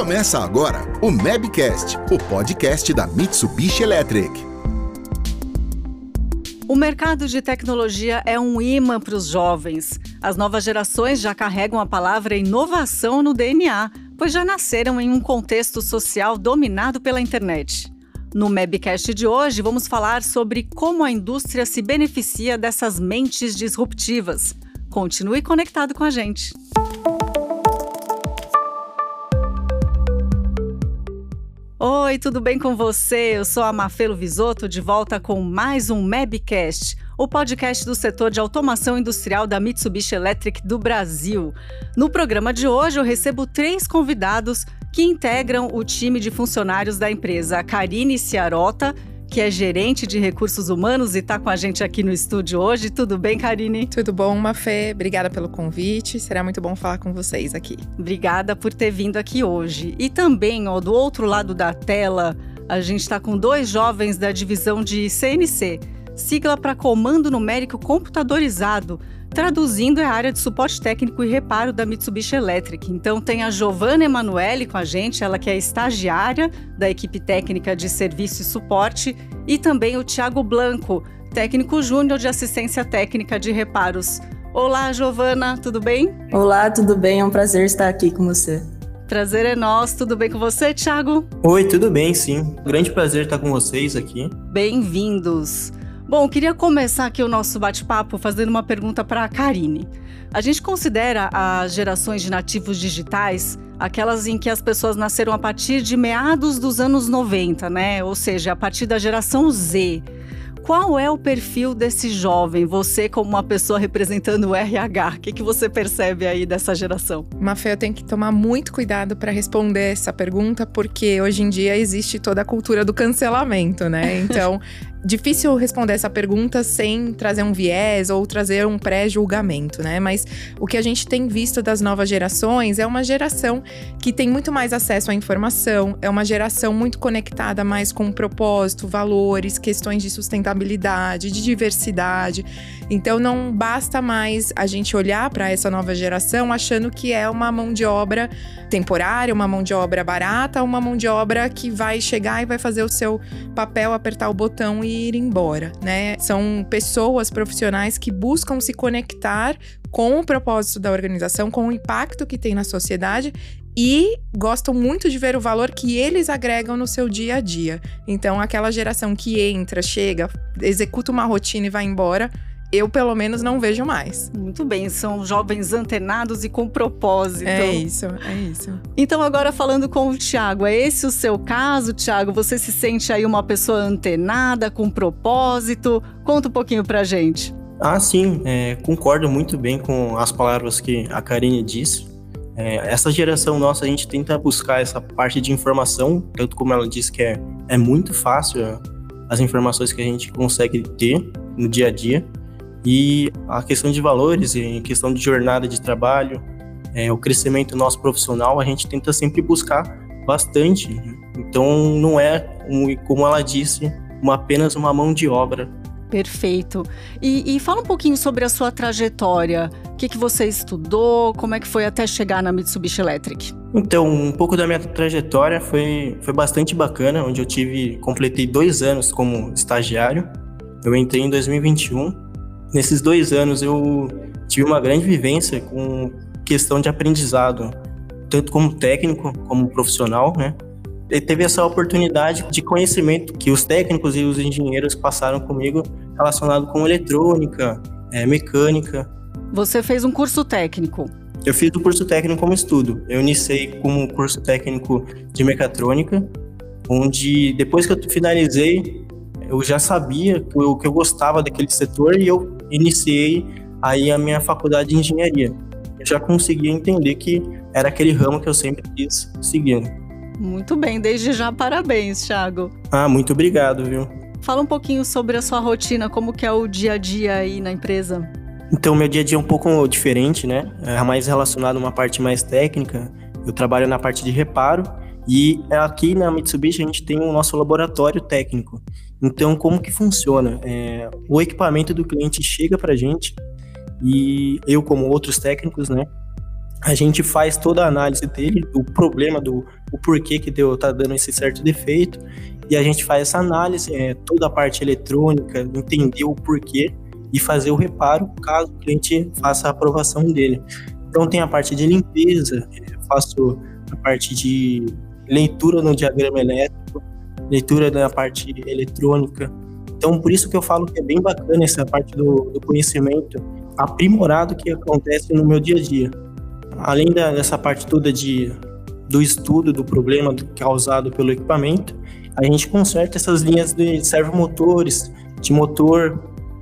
Começa agora o Mabcast, o podcast da Mitsubishi Electric. O mercado de tecnologia é um imã para os jovens. As novas gerações já carregam a palavra inovação no DNA, pois já nasceram em um contexto social dominado pela internet. No Mabcast de hoje, vamos falar sobre como a indústria se beneficia dessas mentes disruptivas. Continue conectado com a gente. Oi, tudo bem com você? Eu sou a Mafelo Visoto, de volta com mais um Mabcast, o podcast do setor de automação industrial da Mitsubishi Electric do Brasil. No programa de hoje, eu recebo três convidados que integram o time de funcionários da empresa, Karine Ciarota, que é gerente de recursos humanos e está com a gente aqui no estúdio hoje. Tudo bem, Karine? Tudo bom, Mafê? Obrigada pelo convite. Será muito bom falar com vocês aqui. Obrigada por ter vindo aqui hoje. E também, ó, do outro lado da tela, a gente está com dois jovens da divisão de CNC, sigla para Comando Numérico Computadorizado Traduzindo, é a área de suporte técnico e reparo da Mitsubishi Electric. Então tem a Giovanna Emanuele com a gente, ela que é estagiária da equipe técnica de serviço e suporte, e também o Tiago Blanco, técnico júnior de assistência técnica de reparos. Olá, Giovana, tudo bem? Olá, tudo bem? É um prazer estar aqui com você. Prazer é nosso. Tudo bem com você, Thiago? Oi, tudo bem, sim. Grande prazer estar com vocês aqui. Bem-vindos. Bom, queria começar aqui o nosso bate-papo fazendo uma pergunta para a Karine. A gente considera as gerações de nativos digitais aquelas em que as pessoas nasceram a partir de meados dos anos 90, né? Ou seja, a partir da geração Z. Qual é o perfil desse jovem? Você, como uma pessoa representando o RH, o que, que você percebe aí dessa geração? Mafê, eu tenho que tomar muito cuidado para responder essa pergunta, porque hoje em dia existe toda a cultura do cancelamento, né? Então, difícil responder essa pergunta sem trazer um viés ou trazer um pré-julgamento, né? Mas o que a gente tem visto das novas gerações é uma geração que tem muito mais acesso à informação, é uma geração muito conectada mais com propósito, valores, questões de sustentabilidade, de diversidade. Então não basta mais a gente olhar para essa nova geração achando que é uma mão de obra temporária, uma mão de obra barata, uma mão de obra que vai chegar e vai fazer o seu papel, apertar o botão e ir embora, né? São pessoas profissionais que buscam se conectar com o propósito da organização, com o impacto que tem na sociedade e gostam muito de ver o valor que eles agregam no seu dia a dia. Então, aquela geração que entra, chega, executa uma rotina e vai embora, eu pelo menos não vejo mais. Muito bem, são jovens antenados e com propósito. É isso, é isso. Então agora falando com o Tiago, é esse o seu caso, Tiago? Você se sente aí uma pessoa antenada, com propósito? Conta um pouquinho pra gente. Ah, sim, é, concordo muito bem com as palavras que a Karine disse. É, essa geração nossa, a gente tenta buscar essa parte de informação, tanto como ela disse que é, é muito fácil é, as informações que a gente consegue ter no dia a dia. E a questão de valores, em questão de jornada de trabalho, é, o crescimento nosso profissional, a gente tenta sempre buscar bastante. Então, não é, como ela disse, uma, apenas uma mão de obra. Perfeito. E, e fala um pouquinho sobre a sua trajetória. O que, que você estudou? Como é que foi até chegar na Mitsubishi Electric? Então, um pouco da minha trajetória foi, foi bastante bacana, onde eu tive, completei dois anos como estagiário. Eu entrei em 2021 Nesses dois anos eu tive uma grande vivência com questão de aprendizado, tanto como técnico como profissional, né? E teve essa oportunidade de conhecimento que os técnicos e os engenheiros passaram comigo relacionado com eletrônica, é, mecânica. Você fez um curso técnico? Eu fiz o curso técnico como estudo. Eu iniciei como curso técnico de mecatrônica, onde depois que eu finalizei, eu já sabia que eu, que eu gostava daquele setor e eu iniciei aí a minha faculdade de engenharia. Eu já conseguia entender que era aquele ramo que eu sempre quis seguir. Muito bem, desde já parabéns, Thiago. Ah, muito obrigado, viu? Fala um pouquinho sobre a sua rotina, como que é o dia a dia aí na empresa. Então, meu dia a dia é um pouco diferente, né? É mais relacionado a uma parte mais técnica. Eu trabalho na parte de reparo e aqui na Mitsubishi a gente tem o nosso laboratório técnico. Então, como que funciona? É, o equipamento do cliente chega para a gente e eu, como outros técnicos, né, a gente faz toda a análise dele, do problema, do o porquê que deu, tá dando esse certo defeito, e a gente faz essa análise, é, toda a parte eletrônica, entender o porquê e fazer o reparo caso o cliente faça a aprovação dele. Então tem a parte de limpeza, faço a parte de leitura no diagrama elétrico, leitura na parte eletrônica. Então por isso que eu falo que é bem bacana essa parte do, do conhecimento aprimorado que acontece no meu dia a dia. Além da, dessa parte toda de, do estudo do problema causado pelo equipamento, a gente conserta essas linhas de servomotores, de motor,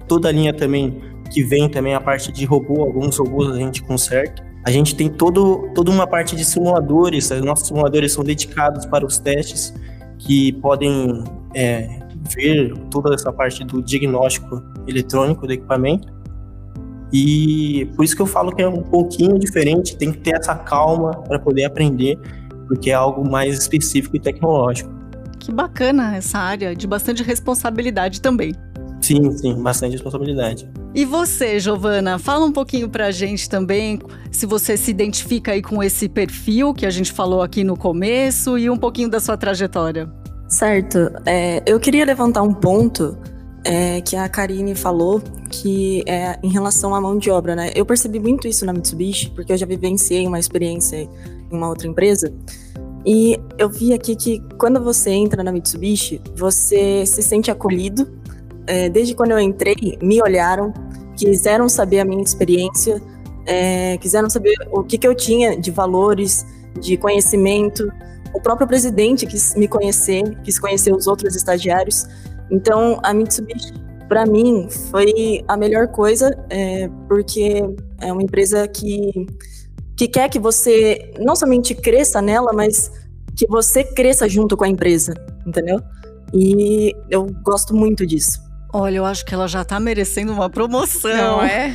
toda a linha também que vem também a parte de robô, alguns robôs a gente conserta. A gente tem todo, toda uma parte de simuladores, nossos simuladores são dedicados para os testes que podem é, ver toda essa parte do diagnóstico eletrônico do equipamento. E por isso que eu falo que é um pouquinho diferente, tem que ter essa calma para poder aprender, porque é algo mais específico e tecnológico. Que bacana essa área, de bastante responsabilidade também. Sim, sim, bastante responsabilidade. E você, Giovana, fala um pouquinho pra gente também se você se identifica aí com esse perfil que a gente falou aqui no começo e um pouquinho da sua trajetória. Certo. É, eu queria levantar um ponto é, que a Karine falou, que é em relação à mão de obra, né? Eu percebi muito isso na Mitsubishi, porque eu já vivenciei uma experiência em uma outra empresa. E eu vi aqui que quando você entra na Mitsubishi, você se sente acolhido. É, desde quando eu entrei, me olharam, quiseram saber a minha experiência, é, quiseram saber o que, que eu tinha de valores, de conhecimento. O próprio presidente quis me conhecer, quis conhecer os outros estagiários. Então, a Mitsubishi, para mim, foi a melhor coisa, é, porque é uma empresa que, que quer que você não somente cresça nela, mas que você cresça junto com a empresa, entendeu? E eu gosto muito disso. Olha, eu acho que ela já tá merecendo uma promoção. Não é?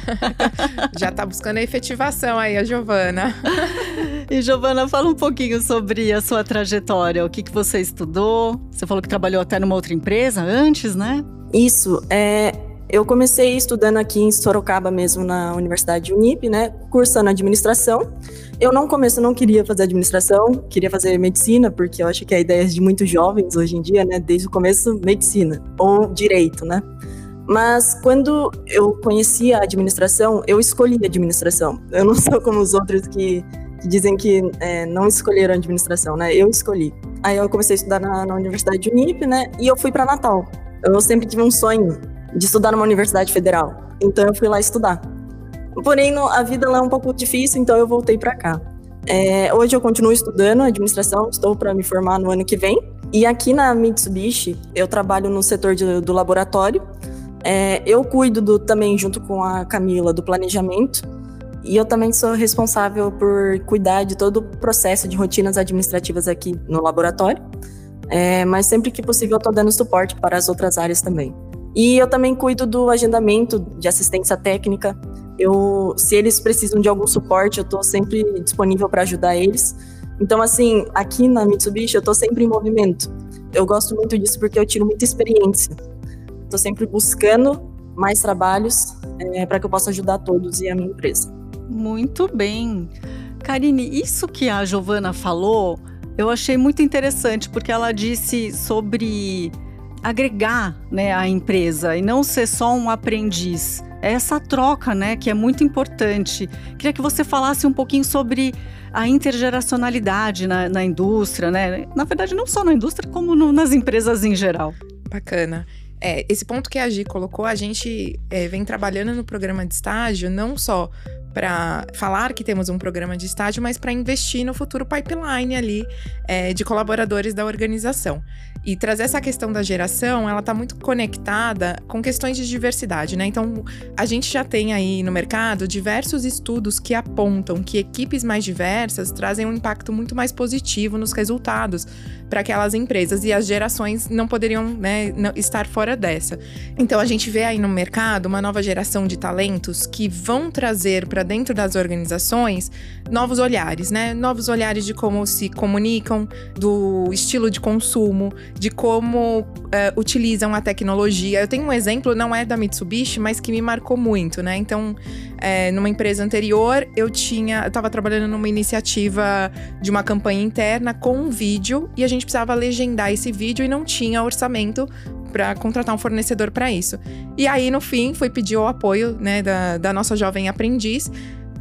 já tá buscando a efetivação aí, a Giovana. e Giovana, fala um pouquinho sobre a sua trajetória. O que, que você estudou? Você falou que trabalhou até numa outra empresa antes, né? Isso. É, eu comecei estudando aqui em Sorocaba mesmo, na Universidade Unip, né? Cursando administração. Eu não começo, não queria fazer administração, queria fazer medicina, porque eu acho que a ideia de muitos jovens hoje em dia, né? Desde o começo, medicina ou direito, né? Mas quando eu conheci a administração, eu escolhi a administração. Eu não sou como os outros que, que dizem que é, não escolheram a administração, né? Eu escolhi. Aí eu comecei a estudar na, na Universidade de Unip, né? E eu fui para Natal. Eu sempre tive um sonho de estudar numa universidade federal. Então eu fui lá estudar. Porém, a vida lá é um pouco difícil, então eu voltei para cá. É, hoje eu continuo estudando administração, estou para me formar no ano que vem. E aqui na Mitsubishi, eu trabalho no setor de, do laboratório. É, eu cuido do, também, junto com a Camila, do planejamento. E eu também sou responsável por cuidar de todo o processo de rotinas administrativas aqui no laboratório. É, mas sempre que possível, eu estou dando suporte para as outras áreas também. E eu também cuido do agendamento de assistência técnica. Eu, se eles precisam de algum suporte, eu estou sempre disponível para ajudar eles. Então, assim, aqui na Mitsubishi, eu estou sempre em movimento. Eu gosto muito disso porque eu tiro muita experiência. Estou sempre buscando mais trabalhos é, para que eu possa ajudar todos e a minha empresa. Muito bem. Karine, isso que a Giovana falou, eu achei muito interessante, porque ela disse sobre agregar né, a empresa e não ser só um aprendiz. É essa troca, né, que é muito importante. Queria que você falasse um pouquinho sobre a intergeracionalidade na, na indústria, né? Na verdade, não só na indústria, como no, nas empresas em geral. Bacana. É, esse ponto que a Gi colocou, a gente é, vem trabalhando no programa de estágio não só para falar que temos um programa de estágio, mas para investir no futuro pipeline ali é, de colaboradores da organização. E trazer essa questão da geração, ela está muito conectada com questões de diversidade, né? Então, a gente já tem aí no mercado diversos estudos que apontam que equipes mais diversas trazem um impacto muito mais positivo nos resultados para aquelas empresas e as gerações não poderiam né, estar fora dessa. Então, a gente vê aí no mercado uma nova geração de talentos que vão trazer para para dentro das organizações novos olhares, né? Novos olhares de como se comunicam, do estilo de consumo, de como uh, utilizam a tecnologia. Eu tenho um exemplo, não é da Mitsubishi, mas que me marcou muito, né? Então, é, numa empresa anterior, eu tinha, eu estava trabalhando numa iniciativa de uma campanha interna com um vídeo e a gente precisava legendar esse vídeo e não tinha orçamento para contratar um fornecedor para isso. E aí, no fim, fui pedir o apoio né, da, da nossa jovem aprendiz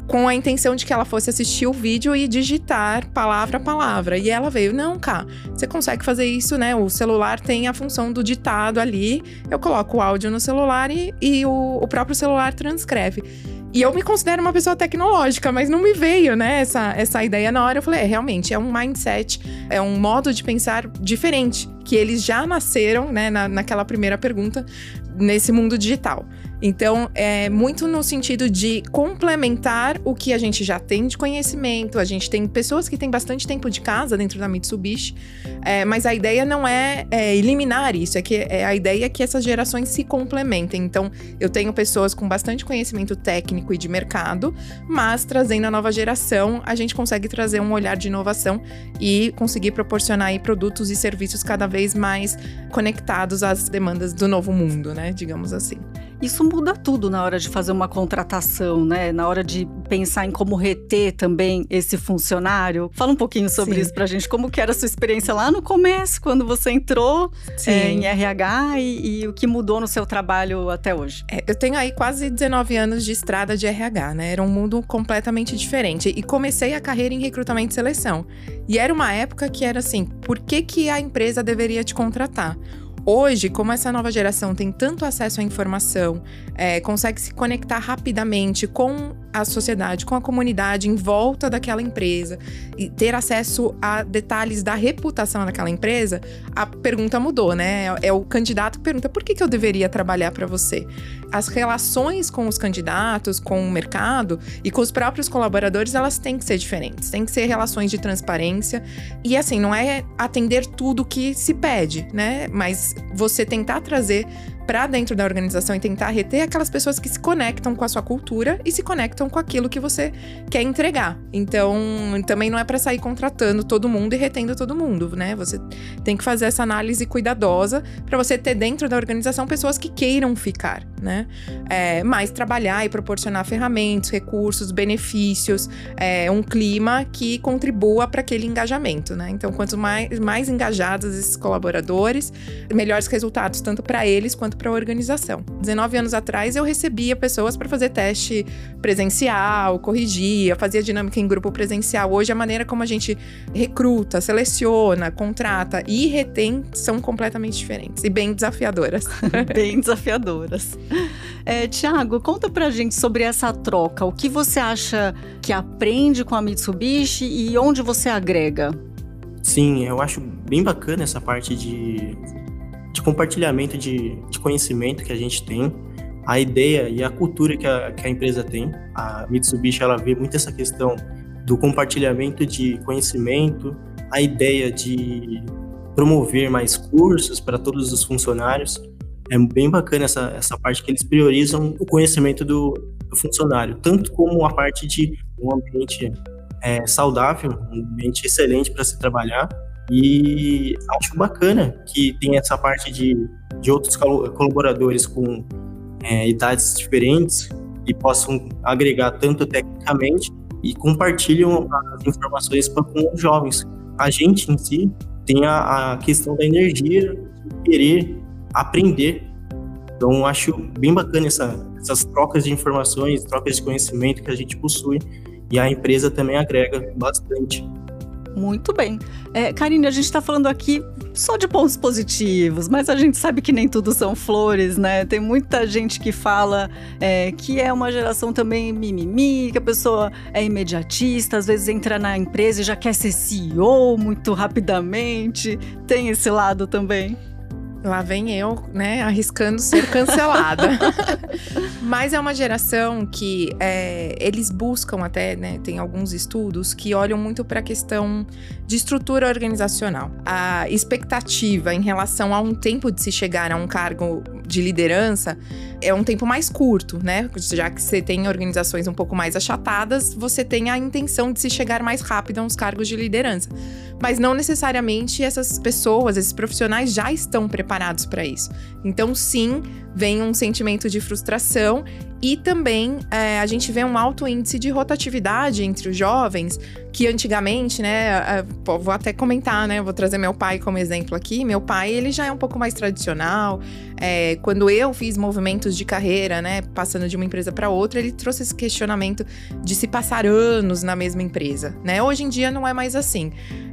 com a intenção de que ela fosse assistir o vídeo e digitar palavra a palavra. E ela veio, não, cá, você consegue fazer isso, né? O celular tem a função do ditado ali. Eu coloco o áudio no celular e, e o, o próprio celular transcreve. E eu me considero uma pessoa tecnológica, mas não me veio, né, essa, essa ideia na hora. Eu falei, é, realmente, é um mindset, é um modo de pensar diferente, que eles já nasceram, né, na, naquela primeira pergunta, nesse mundo digital. Então, é muito no sentido de complementar o que a gente já tem de conhecimento. A gente tem pessoas que têm bastante tempo de casa dentro da Mitsubishi, é, mas a ideia não é, é, eliminar isso, é que é, a ideia é que essas gerações se complementem. Então, eu tenho pessoas com bastante conhecimento técnico e de mercado, mas trazendo a nova geração, a gente consegue trazer um olhar de inovação e conseguir proporcionar aí, produtos e serviços cada vez mais conectados às demandas do novo mundo, né? Digamos assim. Isso muda tudo na hora de fazer uma contratação, né? Na hora de pensar em como reter também esse funcionário. Fala um pouquinho sobre Sim. isso pra gente. Como que era a sua experiência lá no começo, quando você entrou é, em RH e, e, o que mudou no seu trabalho até hoje? É, eu tenho aí quase 19 anos de estrada de RH, né? Era um mundo completamente diferente. E comecei a carreira em recrutamento e seleção. E era uma época que era assim, por que, que a empresa deveria te contratar? Hoje, como essa nova geração tem tanto acesso à informação, é, consegue se conectar rapidamente com a sociedade, com a comunidade em volta daquela empresa e ter acesso a detalhes da reputação daquela empresa, a pergunta mudou, né? É, é o candidato que pergunta por que, que eu deveria trabalhar para você. As relações com os candidatos, com o mercado e com os próprios colaboradores, elas têm que ser diferentes. Tem que ser relações de transparência e assim, não é atender tudo que se pede, né? Mas você tentar trazer para dentro da organização e tentar reter aquelas pessoas que se conectam com a sua cultura e se conectam com aquilo que você quer entregar. Então, também não é para sair contratando todo mundo e retendo todo mundo, né? Você tem que fazer essa análise cuidadosa para você ter dentro da organização pessoas que queiram ficar, né? É, mas trabalhar e proporcionar ferramentas, recursos, benefícios, é, um clima que contribua para aquele engajamento, né? Então, quanto mais, mais engajados esses colaboradores, melhores resultados, tanto para eles quanto para a organização. 19 anos atrás, eu recebia pessoas para fazer teste presencial, corrigia, fazia dinâmica em grupo presencial. Hoje, a maneira como a gente recruta, seleciona, contrata e retém são completamente diferentes e bem desafiadoras. bem desafiadoras. É, Tiago, conta pra gente sobre essa troca. O que você acha que aprende com a Mitsubishi e onde você agrega? Sim, eu acho bem bacana essa parte de de compartilhamento de, de conhecimento que a gente tem, a ideia e a cultura que a, que a empresa tem. A Mitsubishi ela vê muito essa questão do compartilhamento de conhecimento, a ideia de promover mais cursos para todos os funcionários. É bem bacana essa, essa parte que eles priorizam o conhecimento do, do funcionário, tanto como a parte de um ambiente é, saudável, um ambiente excelente para se trabalhar, e acho bacana que tem essa parte de, de outros colaboradores com é, idades diferentes e possam agregar tanto tecnicamente e compartilham as informações com os jovens. A gente em si tem a, a questão da energia querer aprender. Então, acho bem bacana essa, essas trocas de informações, trocas de conhecimento que a gente possui e a empresa também agrega bastante. Muito bem. É, Karine, a gente está falando aqui só de pontos positivos, mas a gente sabe que nem tudo são flores, né? Tem muita gente que fala é, que é uma geração também mimimi, que a pessoa é imediatista, às vezes entra na empresa e já quer ser CEO muito rapidamente. Tem esse lado também. Lá vem eu, né, arriscando ser cancelada. Mas é uma geração que é, eles buscam até, né, tem alguns estudos que olham muito para a questão de estrutura organizacional. A expectativa em relação a um tempo de se chegar a um cargo de liderança é um tempo mais curto, né? Já que você tem organizações um pouco mais achatadas, você tem a intenção de se chegar mais rápido a uns cargos de liderança. Mas não necessariamente essas pessoas, esses profissionais já estão preparados para isso. Então, sim, vem um sentimento de frustração e também é, a gente vê um alto índice de rotatividade entre os jovens, que antigamente, né, vou até comentar, né, vou trazer meu pai como exemplo aqui. Meu pai, ele já é um pouco mais tradicional. É, quando eu fiz movimentos de carreira, né, passando de uma empresa para outra, ele trouxe esse questionamento de se passar anos na mesma empresa, né? Hoje em dia não é mais assim.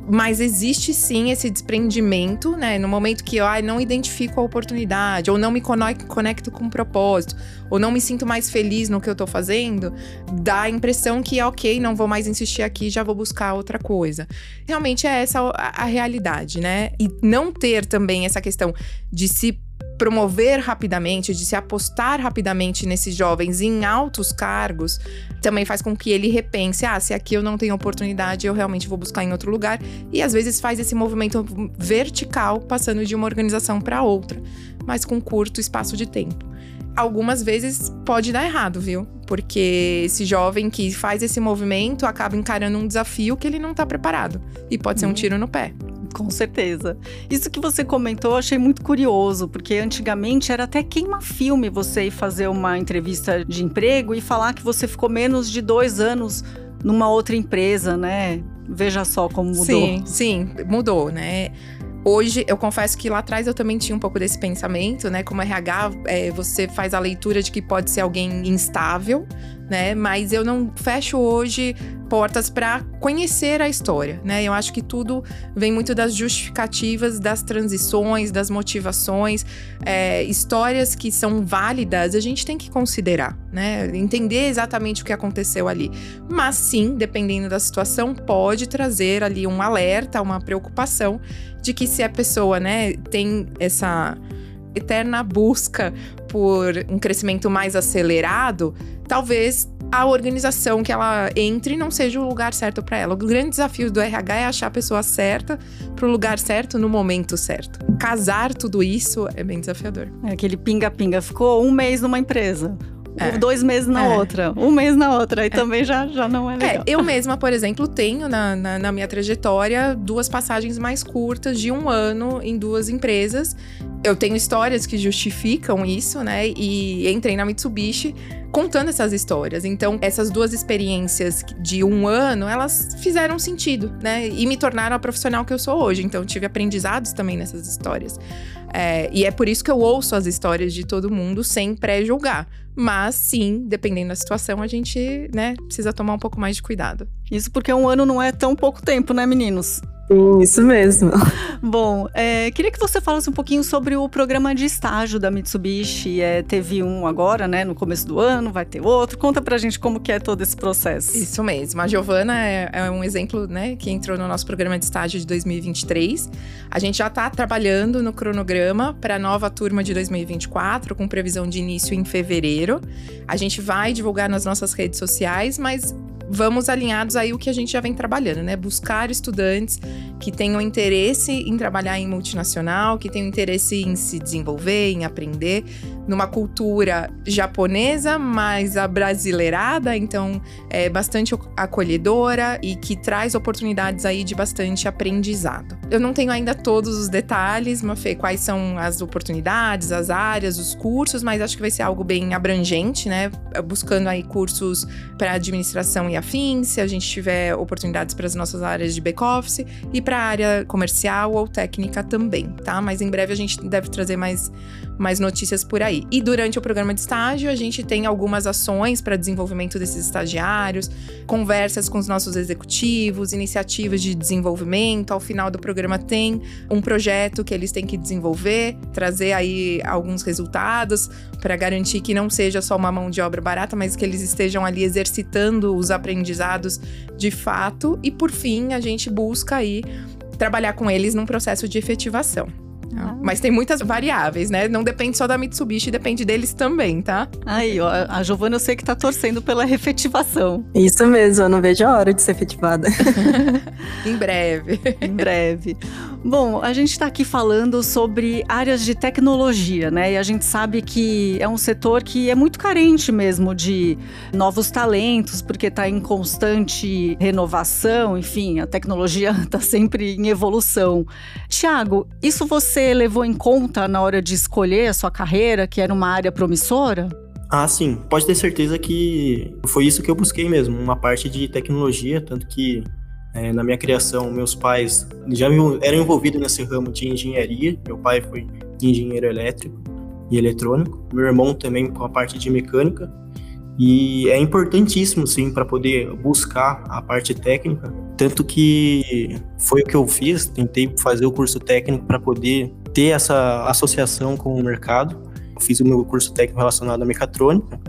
Mas existe sim esse desprendimento, né? No momento que eu ah, não identifico a oportunidade, ou não me conecto com o propósito, ou não me sinto mais feliz no que eu tô fazendo, dá a impressão que, ok, não vou mais insistir aqui, já vou buscar outra coisa. Realmente é essa a, a realidade, né? E não ter também essa questão de se promover rapidamente, de se apostar rapidamente nesses jovens em altos cargos, também faz com que ele repense: ah, se aqui eu não tenho oportunidade, eu realmente vou buscar em outro lugar. E às vezes faz esse movimento vertical, passando de uma organização para outra, mas com curto espaço de tempo. Algumas vezes pode dar errado, viu? Porque esse jovem que faz esse movimento acaba encarando um desafio que ele não está preparado. E pode ser um uhum. tiro no pé. Com certeza. Isso que você comentou, eu achei muito curioso, porque antigamente era até queima-filme você ir fazer uma entrevista de emprego e falar que você ficou menos de dois anos numa outra empresa, né? Veja só como mudou. Sim, sim, mudou, né? Hoje, eu confesso que lá atrás eu também tinha um pouco desse pensamento, né? Como RH, é, você faz a leitura de que pode ser alguém instável, né? Mas eu não fecho hoje portas para conhecer a história, né? Eu acho que tudo vem muito das justificativas, das transições, das motivações, é, histórias que são válidas, a gente tem que considerar, né? Entender exatamente o que aconteceu ali. Mas sim, dependendo da situação, pode trazer ali um alerta, uma preocupação de que se a pessoa, né, tem essa eterna busca por um crescimento mais acelerado, talvez a organização que ela entre não seja o lugar certo para ela. O grande desafio do RH é achar a pessoa certa para o lugar certo no momento certo. Casar tudo isso é bem desafiador. É aquele pinga-pinga. Ficou um mês numa empresa. É. Dois meses na é. outra, um mês na outra, e é. também já, já não é, é legal. eu mesma, por exemplo, tenho na, na, na minha trajetória duas passagens mais curtas de um ano em duas empresas eu tenho histórias que justificam isso, né? E entrei na Mitsubishi contando essas histórias. Então, essas duas experiências de um ano, elas fizeram sentido, né? E me tornaram a profissional que eu sou hoje. Então, tive aprendizados também nessas histórias. É, e é por isso que eu ouço as histórias de todo mundo sem pré-julgar. Mas sim, dependendo da situação, a gente, né, precisa tomar um pouco mais de cuidado. Isso porque um ano não é tão pouco tempo, né, meninos? Sim, isso mesmo. Bom, é, queria que você falasse um pouquinho sobre o programa de estágio da Mitsubishi. É, teve um agora, né, no começo do ano, vai ter outro. Conta pra gente como que é todo esse processo. Isso mesmo. A Giovana é, é um exemplo, né, que entrou no nosso programa de estágio de 2023. A gente já está trabalhando no cronograma para a nova turma de 2024, com previsão de início em fevereiro. A gente vai divulgar nas nossas redes sociais, mas vamos alinhados aí o que a gente já vem trabalhando, né? Buscar estudantes que tenham interesse em trabalhar em multinacional, que tenham interesse em se desenvolver, em aprender, numa cultura japonesa, mais abrasileirada, então é bastante acolhedora e que traz oportunidades aí de bastante aprendizado. Eu não tenho ainda todos os detalhes, Mafê, quais são as oportunidades, as áreas, os cursos, mas acho que vai ser algo bem abrangente, né? Buscando aí cursos para administração e afins, se a gente tiver oportunidades para as nossas áreas de back-office e para a área comercial ou técnica também, tá? Mas em breve a gente deve trazer mais, mais notícias por aí. E durante o programa de estágio, a gente tem algumas ações para desenvolvimento desses estagiários, conversas com os nossos executivos, iniciativas de desenvolvimento. Ao final do programa tem um projeto que eles têm que desenvolver, trazer aí alguns resultados para garantir que não seja só uma mão de obra barata, mas que eles estejam ali exercitando os aprendizados de fato. E por fim, a gente busca aí trabalhar com eles num processo de efetivação. Ah. Mas tem muitas variáveis, né? Não depende só da Mitsubishi, depende deles também, tá? Aí, ó, a Giovana eu sei que tá torcendo pela efetivação. Isso mesmo, eu não vejo a hora de ser efetivada. em breve. em breve. Bom, a gente está aqui falando sobre áreas de tecnologia, né? E a gente sabe que é um setor que é muito carente mesmo de novos talentos, porque está em constante renovação, enfim, a tecnologia está sempre em evolução. Tiago, isso você levou em conta na hora de escolher a sua carreira, que era uma área promissora? Ah, sim. Pode ter certeza que foi isso que eu busquei mesmo, uma parte de tecnologia, tanto que é, na minha criação, meus pais já eram envolvidos nesse ramo de engenharia. Meu pai foi engenheiro elétrico e eletrônico. Meu irmão também com a parte de mecânica. E é importantíssimo, sim, para poder buscar a parte técnica. Tanto que foi o que eu fiz, tentei fazer o curso técnico para poder ter essa associação com o mercado. fiz o meu curso técnico relacionado à mecatrônica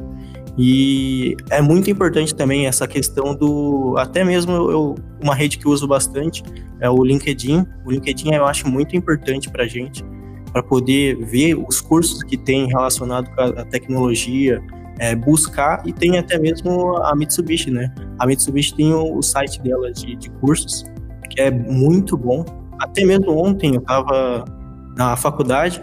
e é muito importante também essa questão do. Até mesmo eu, uma rede que eu uso bastante é o LinkedIn. O LinkedIn eu acho muito importante para a gente, para poder ver os cursos que tem relacionado com a tecnologia, é, buscar e tem até mesmo a Mitsubishi, né? A Mitsubishi tem o, o site dela de, de cursos, que é muito bom. Até mesmo ontem eu estava na faculdade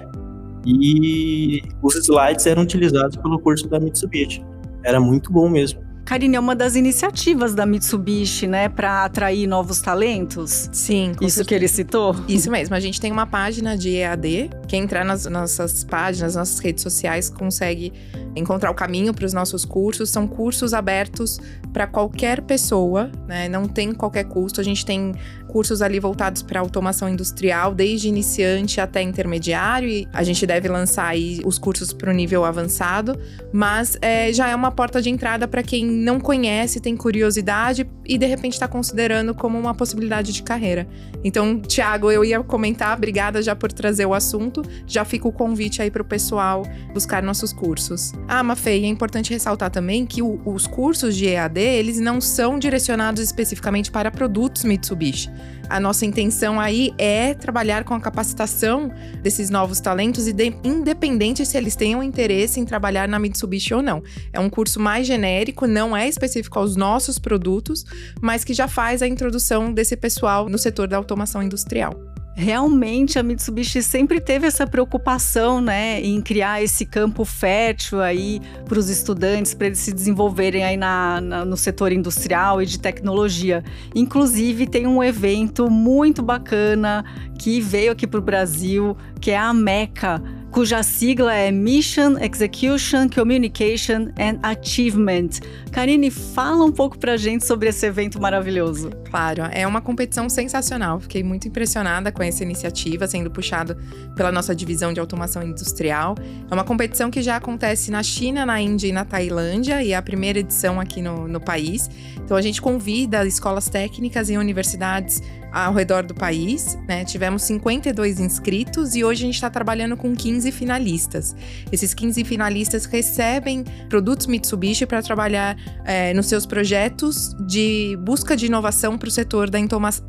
e os slides eram utilizados pelo curso da Mitsubishi. Era muito bom mesmo. Karine, é uma das iniciativas da Mitsubishi, né, para atrair novos talentos. Sim, Isso que ele citou? Isso mesmo. A gente tem uma página de EAD. Quem entrar nas nossas páginas, nas nossas redes sociais, consegue encontrar o caminho para os nossos cursos. São cursos abertos para qualquer pessoa, né? Não tem qualquer custo. A gente tem cursos ali voltados para automação industrial, desde iniciante até intermediário, e a gente deve lançar aí os cursos para o nível avançado, mas é, já é uma porta de entrada para quem não conhece, tem curiosidade e de repente está considerando como uma possibilidade de carreira. Então, Tiago, eu ia comentar, obrigada já por trazer o assunto, já fica o convite aí para o pessoal buscar nossos cursos. Ah, Mafei, é importante ressaltar também que o, os cursos de EAD, eles não são direcionados especificamente para produtos Mitsubishi. A nossa intenção aí é trabalhar com a capacitação desses novos talentos, independente se eles tenham interesse em trabalhar na Mitsubishi ou não. É um curso mais genérico, não é específico aos nossos produtos, mas que já faz a introdução desse pessoal no setor da automação industrial realmente a Mitsubishi sempre teve essa preocupação, né, em criar esse campo fértil aí para os estudantes, para eles se desenvolverem aí na, na, no setor industrial e de tecnologia. Inclusive tem um evento muito bacana que veio aqui para o Brasil, que é a MECA cuja sigla é Mission, Execution, Communication and Achievement. Karine, fala um pouco pra gente sobre esse evento maravilhoso. Claro, é uma competição sensacional. Fiquei muito impressionada com essa iniciativa sendo puxada pela nossa divisão de automação industrial. É uma competição que já acontece na China, na Índia e na Tailândia, e é a primeira edição aqui no, no país. Então a gente convida escolas técnicas e universidades ao redor do país, né? Tivemos 52 inscritos e hoje a gente está trabalhando com 15 finalistas. Esses 15 finalistas recebem produtos Mitsubishi para trabalhar é, nos seus projetos de busca de inovação para o setor da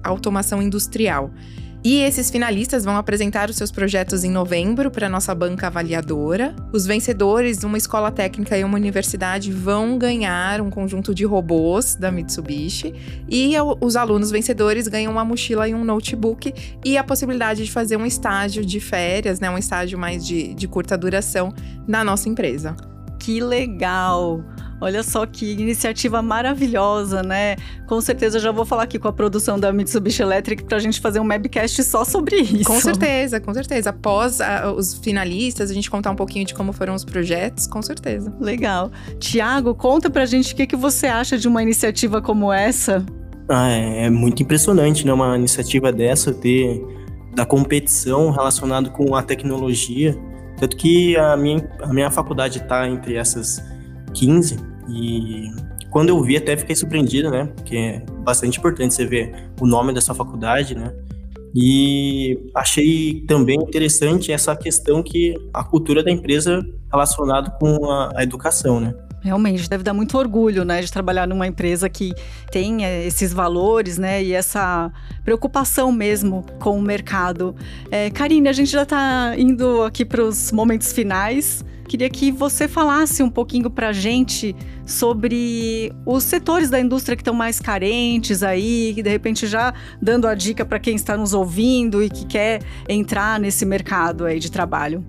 automação industrial. E esses finalistas vão apresentar os seus projetos em novembro para nossa banca avaliadora. Os vencedores, uma escola técnica e uma universidade, vão ganhar um conjunto de robôs da Mitsubishi. E os alunos vencedores ganham uma mochila e um notebook e a possibilidade de fazer um estágio de férias, né, um estágio mais de, de curta duração na nossa empresa. Que legal! Olha só que iniciativa maravilhosa, né? Com certeza já vou falar aqui com a produção da Mitsubishi Electric para a gente fazer um webcast só sobre isso. Com certeza, com certeza. Após a, os finalistas, a gente contar um pouquinho de como foram os projetos, com certeza. Legal. Tiago, conta pra gente o que, que você acha de uma iniciativa como essa. Ah, é, é muito impressionante, né? Uma iniciativa dessa ter da competição relacionado com a tecnologia. Tanto que a minha, a minha faculdade está entre essas 15 e quando eu vi até fiquei surpreendido, né? Porque é bastante importante você ver o nome dessa faculdade, né? E achei também interessante essa questão que a cultura da empresa relacionada com a, a educação, né? Realmente, deve dar muito orgulho, né, de trabalhar numa empresa que tem eh, esses valores, né, e essa preocupação mesmo com o mercado. É, Karine, a gente já está indo aqui para os momentos finais. Queria que você falasse um pouquinho para a gente sobre os setores da indústria que estão mais carentes aí, que de repente já dando a dica para quem está nos ouvindo e que quer entrar nesse mercado aí de trabalho.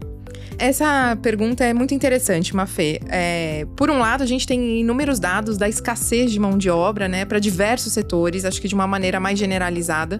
Essa pergunta é muito interessante, Mafê. É, por um lado, a gente tem inúmeros dados da escassez de mão de obra, né, para diversos setores, acho que de uma maneira mais generalizada.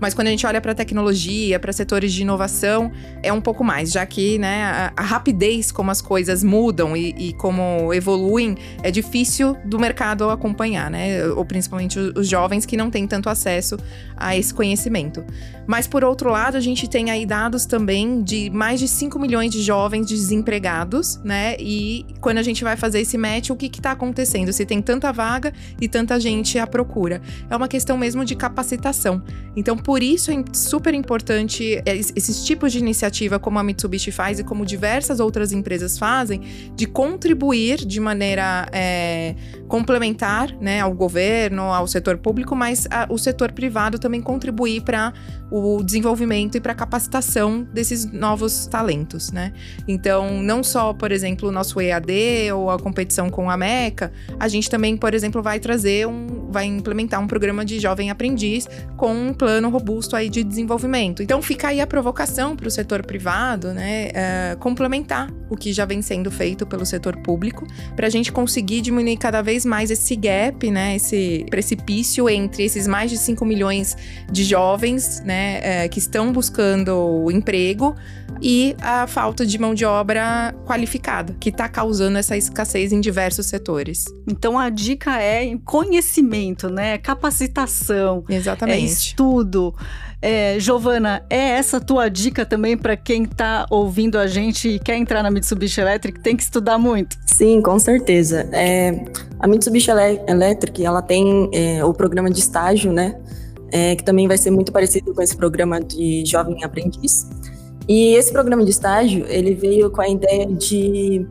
Mas quando a gente olha para tecnologia, para setores de inovação, é um pouco mais, já que né, a, a rapidez como as coisas mudam e, e, como evoluem é difícil do mercado acompanhar, né? Ou principalmente os jovens que não têm tanto acesso a esse conhecimento. Mas por outro lado, a gente tem aí dados também de mais de 5 milhões de jovens desempregados, né? E quando a gente vai fazer esse match, o que está acontecendo? Se tem tanta vaga e tanta gente à procura. É uma questão mesmo de capacitação. Então, por isso é super importante é, esses tipos de iniciativa, como a Mitsubishi faz e como diversas outras empresas fazem, de contribuir de maneira é, complementar né, ao governo, ao setor público, mas a, o setor privado também contribuir para o desenvolvimento e para a capacitação desses novos talentos, né? Então, não só, por exemplo, o nosso EAD ou a competição com a MECA, a gente também, por exemplo, vai trazer um, vai implementar um programa de jovem aprendiz com um plano robusto aí de desenvolvimento. Então fica aí a provocação para o setor privado, né, uh, complementar o que já vem sendo feito pelo setor público, para a gente conseguir diminuir cada vez mais esse gap, né, esse precipício entre esses mais de 5 milhões de jovens, né, uh, que estão buscando emprego e a falta de mão de obra qualificada, que está causando essa escassez em diversos setores. Então a dica é conhecimento, né? Capacitação, Exatamente. é estudo. É, Giovana, é essa tua dica também para quem está ouvindo a gente e quer entrar na Mitsubishi Electric? Tem que estudar muito. Sim, com certeza. É, a Mitsubishi Electric, ela tem é, o programa de estágio, né? É, que também vai ser muito parecido com esse programa de jovem aprendiz. E esse programa de estágio, ele veio com a ideia de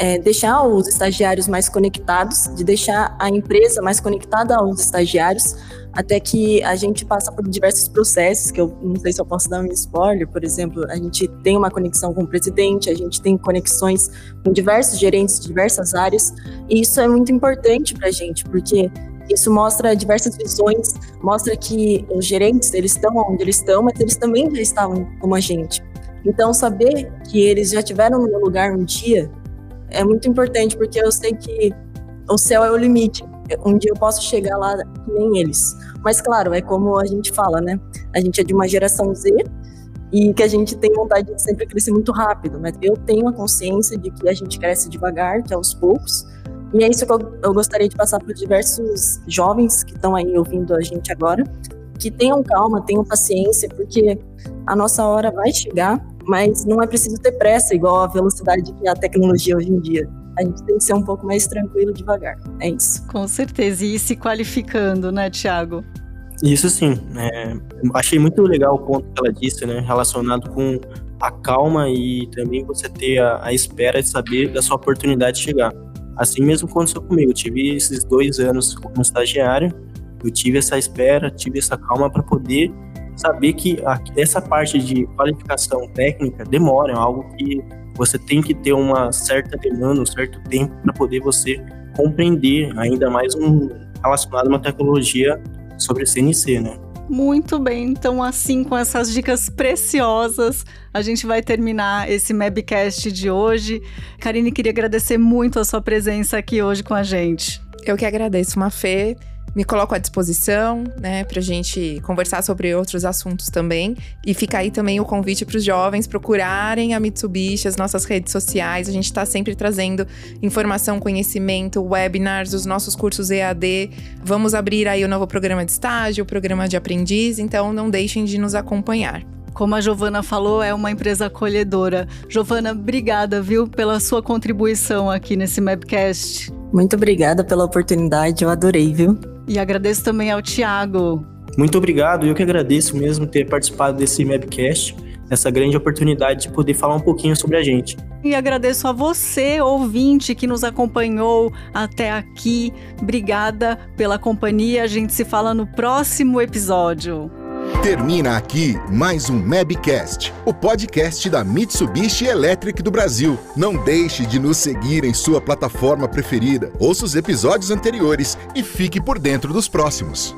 é, deixar os estagiários mais conectados, de deixar a empresa mais conectada aos estagiários, até que a gente passa por diversos processos, que eu não sei se eu posso dar um spoiler, por exemplo, a gente tem uma conexão com o presidente, a gente tem conexões com diversos gerentes de diversas áreas, e isso é muito importante para a gente, porque isso mostra diversas visões, mostra que os gerentes, eles estão onde eles estão, mas eles também já estavam como a gente. Então, saber que eles já tiveram no meu lugar um dia é muito importante, porque eu sei que o céu é o limite. Um dia eu posso chegar lá que nem eles. Mas, claro, é como a gente fala, né? A gente é de uma geração Z e que a gente tem vontade de sempre crescer muito rápido. Mas eu tenho a consciência de que a gente cresce devagar, que é aos poucos. E é isso que eu, eu gostaria de passar para diversos jovens que estão aí ouvindo a gente agora, que tenham calma, tenham paciência, porque a nossa hora vai chegar mas não é preciso ter pressa, igual a velocidade que a tecnologia hoje em dia. A gente tem que ser um pouco mais tranquilo devagar. É isso. Com certeza. E ir se qualificando, né, Tiago? Isso sim. É, achei muito legal o ponto que ela disse, né? Relacionado com a calma e também você ter a, a espera de saber da sua oportunidade chegar. Assim mesmo aconteceu comigo. Eu tive esses dois anos como estagiário, eu tive essa espera, tive essa calma para poder saber que essa parte de qualificação técnica demora, é algo que você tem que ter uma certa demanda, um certo tempo para poder você compreender ainda mais um relacionado a uma tecnologia sobre CNC, né? Muito bem, então assim com essas dicas preciosas, a gente vai terminar esse Mabcast de hoje. Karine, queria agradecer muito a sua presença aqui hoje com a gente. Eu que agradeço, Mafê me coloco à disposição, né, para a gente conversar sobre outros assuntos também. E fica aí também o convite para os jovens procurarem a Mitsubishi, as nossas redes sociais. A gente está sempre trazendo informação, conhecimento, webinars, os nossos cursos EAD. Vamos abrir aí o novo programa de estágio, o programa de aprendiz, então não deixem de nos acompanhar. Como a Giovana falou, é uma empresa acolhedora. Giovana, obrigada, viu, pela sua contribuição aqui nesse Mapcast. Muito obrigada pela oportunidade, eu adorei, viu? E agradeço também ao Tiago. Muito obrigado, eu que agradeço mesmo ter participado desse Mapcast, essa grande oportunidade de poder falar um pouquinho sobre a gente. E agradeço a você, ouvinte, que nos acompanhou até aqui. Obrigada pela companhia. A gente se fala no próximo episódio. Termina aqui mais um Mabcast, o podcast da Mitsubishi Electric do Brasil. Não deixe de nos seguir em sua plataforma preferida. Ouça os episódios anteriores e fique por dentro dos próximos.